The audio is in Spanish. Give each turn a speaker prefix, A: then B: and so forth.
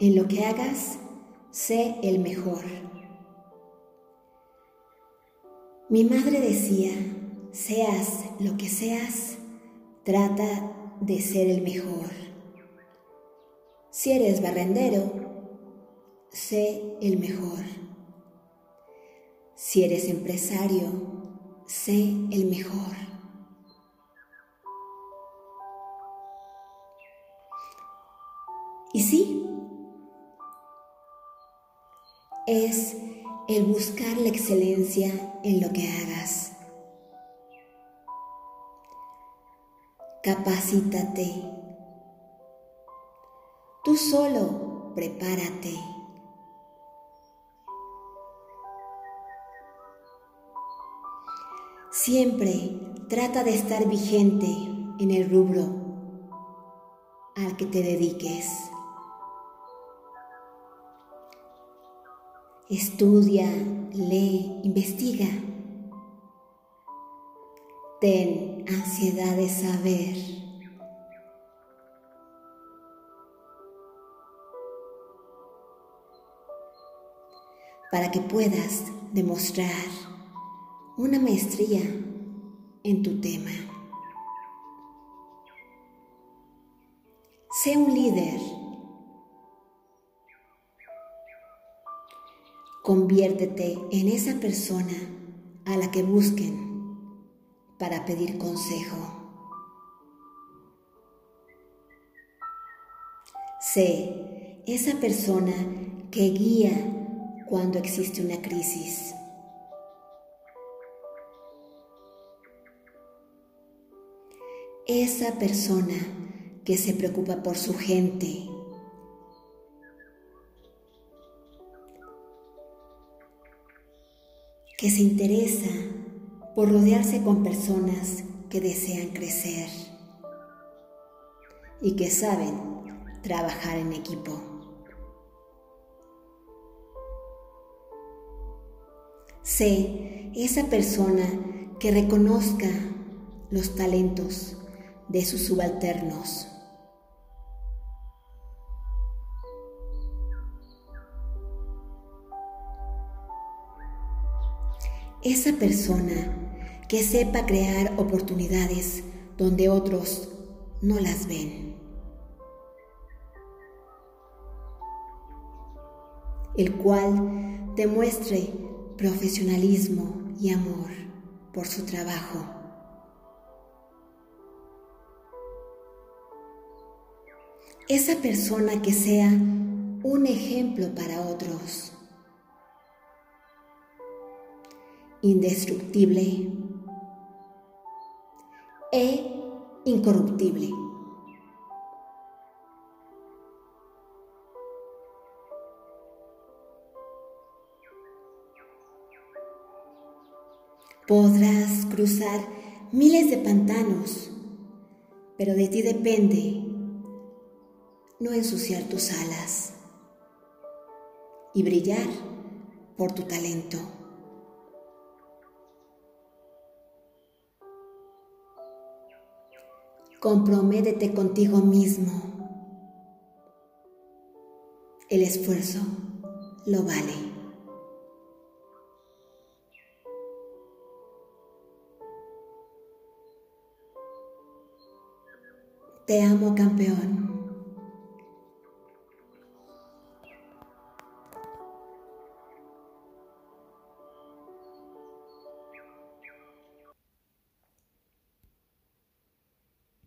A: En lo que hagas, sé el mejor. Mi madre decía, seas lo que seas, trata de ser el mejor. Si eres barrendero, sé el mejor. Si eres empresario, sé el mejor. Y sí, es el buscar la excelencia en lo que hagas. Capacítate. Tú solo prepárate. Siempre trata de estar vigente en el rubro al que te dediques. Estudia, lee, investiga. Ten ansiedad de saber. Para que puedas demostrar una maestría en tu tema. Sé un líder. Conviértete en esa persona a la que busquen para pedir consejo. Sé esa persona que guía cuando existe una crisis. esa persona que se preocupa por su gente. Que se interesa por rodearse con personas que desean crecer y que saben trabajar en equipo. Sé esa persona que reconozca los talentos de sus subalternos. Esa persona que sepa crear oportunidades donde otros no las ven. El cual demuestre profesionalismo y amor por su trabajo. esa persona que sea un ejemplo para otros. Indestructible e incorruptible. Podrás cruzar miles de pantanos, pero de ti depende no ensuciar tus alas y brillar por tu talento. Comprométete contigo mismo. El esfuerzo lo vale. Te amo, campeón.